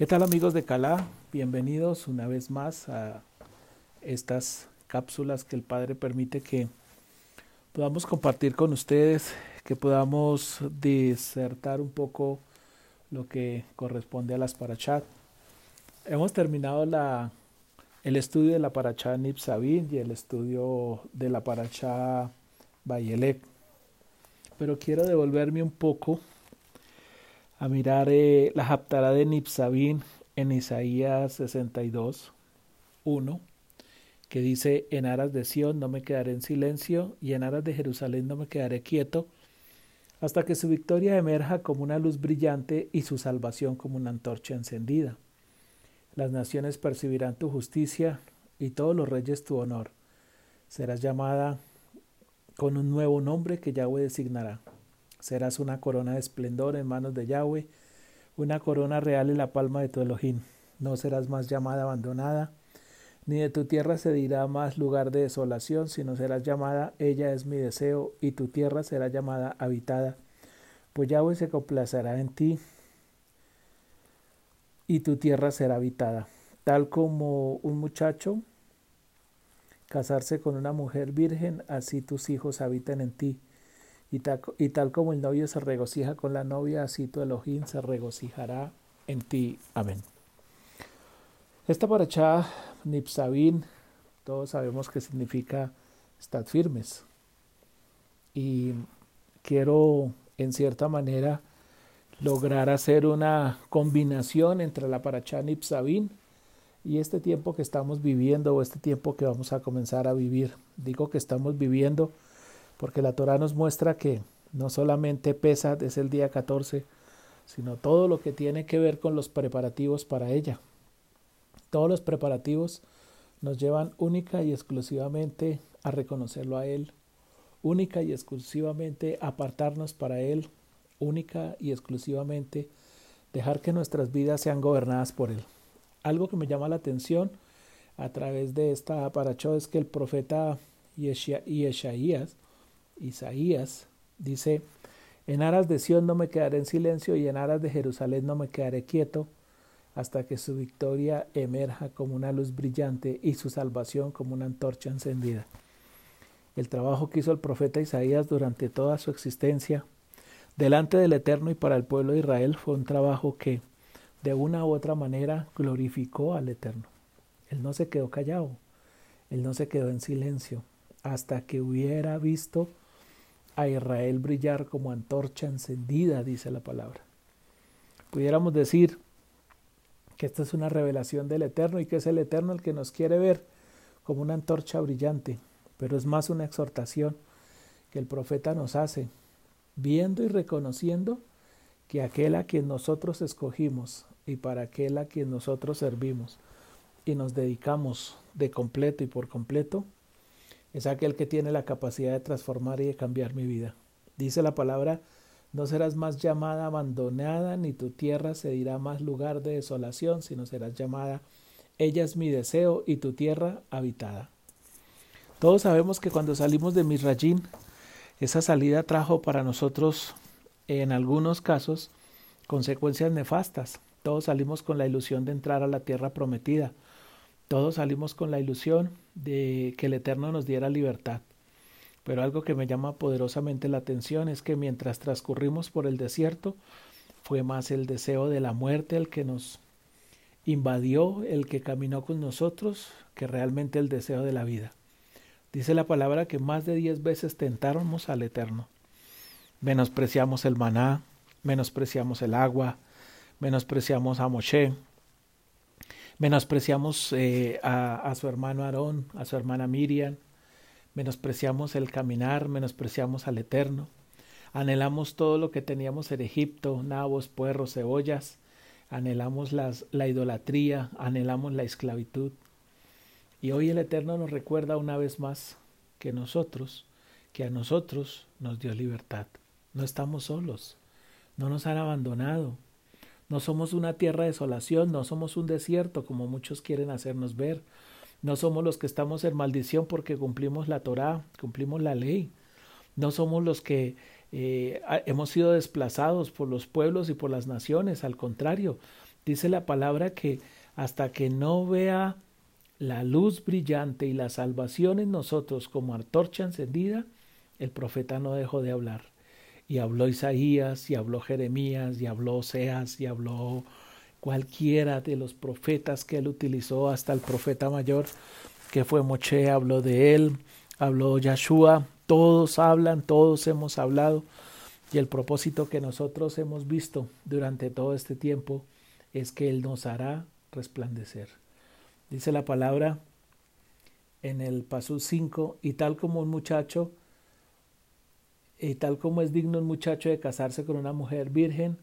¿Qué tal amigos de Calá? Bienvenidos una vez más a estas cápsulas que el Padre permite que podamos compartir con ustedes, que podamos disertar un poco lo que corresponde a las parachat. Hemos terminado el estudio de la parachá Nipsavin y el estudio de la parachá Bayelek, pero quiero devolverme un poco a mirar eh, la Haptará de Nipsabin en Isaías 62, 1, que dice, en aras de Sión no me quedaré en silencio y en aras de Jerusalén no me quedaré quieto, hasta que su victoria emerja como una luz brillante y su salvación como una antorcha encendida. Las naciones percibirán tu justicia y todos los reyes tu honor. Serás llamada con un nuevo nombre que Yahweh designará. Serás una corona de esplendor en manos de Yahweh, una corona real en la palma de tu Elohim. No serás más llamada abandonada, ni de tu tierra se dirá más lugar de desolación, sino serás llamada ella es mi deseo, y tu tierra será llamada habitada. Pues Yahweh se complacerá en ti, y tu tierra será habitada. Tal como un muchacho casarse con una mujer virgen, así tus hijos habitan en ti y tal, como el novio se regocija con la novia, así tu Elohim se regocijará en ti. Amén. Esta paracha Nipsabin, todos sabemos que significa estad firmes. Y quiero, en cierta manera, lograr hacer una combinación entre la paracha Nipsabin y este tiempo que estamos viviendo o este tiempo que vamos a comenzar a vivir. Digo que estamos viviendo porque la Torah nos muestra que no solamente pesa desde el día 14, sino todo lo que tiene que ver con los preparativos para ella. Todos los preparativos nos llevan única y exclusivamente a reconocerlo a Él, única y exclusivamente apartarnos para Él, única y exclusivamente dejar que nuestras vidas sean gobernadas por Él. Algo que me llama la atención a través de esta paracho es que el profeta Yeshaías Isaías dice, en aras de Sión no me quedaré en silencio y en aras de Jerusalén no me quedaré quieto hasta que su victoria emerja como una luz brillante y su salvación como una antorcha encendida. El trabajo que hizo el profeta Isaías durante toda su existencia delante del Eterno y para el pueblo de Israel fue un trabajo que de una u otra manera glorificó al Eterno. Él no se quedó callado, él no se quedó en silencio hasta que hubiera visto a Israel brillar como antorcha encendida, dice la palabra. Pudiéramos decir que esta es una revelación del Eterno y que es el Eterno el que nos quiere ver como una antorcha brillante, pero es más una exhortación que el profeta nos hace, viendo y reconociendo que aquel a quien nosotros escogimos y para aquel a quien nosotros servimos y nos dedicamos de completo y por completo, es aquel que tiene la capacidad de transformar y de cambiar mi vida. Dice la palabra, no serás más llamada abandonada, ni tu tierra se dirá más lugar de desolación, sino serás llamada, ella es mi deseo y tu tierra habitada. Todos sabemos que cuando salimos de Misrayín, esa salida trajo para nosotros, en algunos casos, consecuencias nefastas. Todos salimos con la ilusión de entrar a la tierra prometida, todos salimos con la ilusión de que el Eterno nos diera libertad. Pero algo que me llama poderosamente la atención es que mientras transcurrimos por el desierto, fue más el deseo de la muerte el que nos invadió, el que caminó con nosotros, que realmente el deseo de la vida. Dice la palabra que más de diez veces tentáramos al Eterno. Menospreciamos el maná, menospreciamos el agua, menospreciamos a Moshe, Menospreciamos eh, a, su hermano Aarón, a su hermana Miriam, menospreciamos el caminar, menospreciamos al Eterno, anhelamos todo lo que teníamos en Egipto, nabos, puerros, cebollas, anhelamos la idolatría, anhelamos la esclavitud. Y hoy el Eterno nos recuerda una vez más que nosotros, que a nosotros nos dio libertad. No estamos solos, no nos han abandonado, no somos una tierra de desolación, no somos un desierto como muchos quieren hacernos ver. No somos los que estamos en maldición porque cumplimos la Torá, cumplimos la ley. No somos los que eh, hemos sido desplazados por los pueblos y por las naciones, al contrario, Dice la palabra que hasta que no vea la luz brillante y la salvación en nosotros como antorcha encendida, el profeta no dejó de hablar. Y habló Isaías, y habló Jeremías, y habló Oseas, y habló cualquiera de los profetas que él utilizó, hasta el profeta mayor que fue Moche, habló de él, habló Yahshua, todos hablan, todos hemos hablado, y el propósito que nosotros hemos visto durante todo este tiempo es que Él nos hará resplandecer. Dice la palabra en el paso 5, y tal como un muchacho, y tal como es digno un muchacho de casarse con una mujer virgen,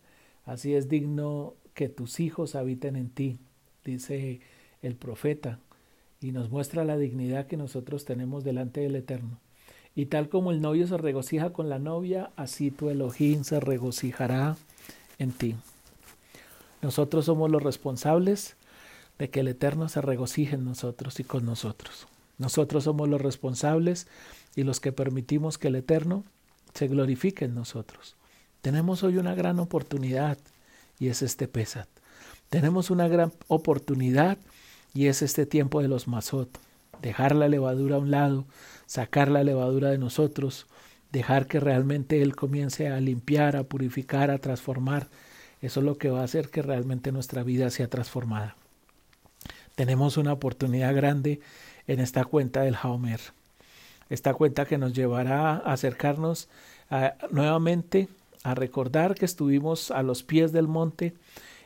así es digno que tus hijos habiten en ti, dice el profeta, y nos muestra la dignidad que nosotros tenemos delante del Eterno. Y tal como el novio se regocija con la novia, así tu Elohim se regocijará en ti. Nosotros somos los responsables de que el Eterno se regocije en nosotros y con nosotros. Nosotros somos los responsables y los que permitimos que el Eterno se glorifique en nosotros. Tenemos hoy una gran oportunidad y es este Pesat. Tenemos una gran oportunidad y es este tiempo de los Mazot. Dejar la levadura a un lado, sacar la levadura de nosotros, dejar que realmente Él comience a limpiar, a purificar, a transformar eso es lo que va a hacer que realmente nuestra vida sea transformada. Tenemos una oportunidad grande en esta cuenta del Haomer. Esta cuenta que nos llevará a acercarnos nuevamente a recordar que estuvimos a los pies del monte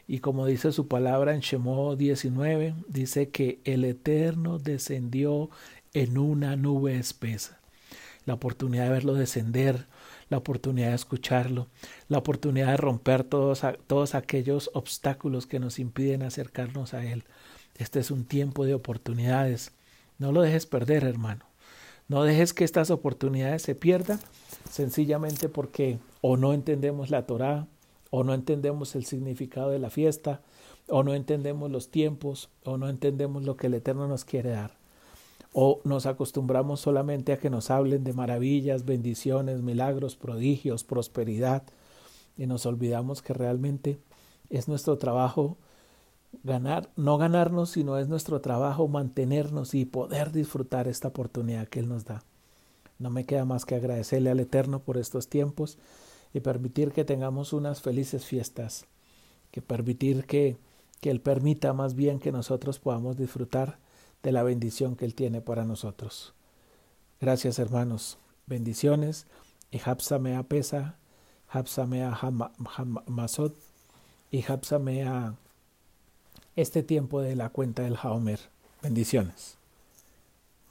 y como dice su palabra en Shemó 19, dice que el Eterno descendió en una nube espesa. La oportunidad de verlo descender, la oportunidad de escucharlo, la oportunidad de romper todos, todos aquellos obstáculos que nos impiden acercarnos a Él. Este es un tiempo de oportunidades. No lo dejes perder, hermano. No dejes que estas oportunidades se pierdan sencillamente porque o no entendemos la Torá, o no entendemos el significado de la fiesta, o no entendemos los tiempos, o no entendemos lo que el Eterno nos quiere dar. O nos acostumbramos solamente a que nos hablen de maravillas, bendiciones, milagros, prodigios, prosperidad y nos olvidamos que realmente es nuestro trabajo ganar, no ganarnos, sino es nuestro trabajo mantenernos y poder disfrutar esta oportunidad que Él nos da. No me queda más que agradecerle al Eterno por estos tiempos y permitir que tengamos unas felices fiestas, que permitir que, que Él permita más bien que nosotros podamos disfrutar de la bendición que Él tiene para nosotros. Gracias hermanos, bendiciones y Hapsamea Pesa, Hapsamea Masot y Hapsamea este tiempo de la cuenta del Haomer. Bendiciones.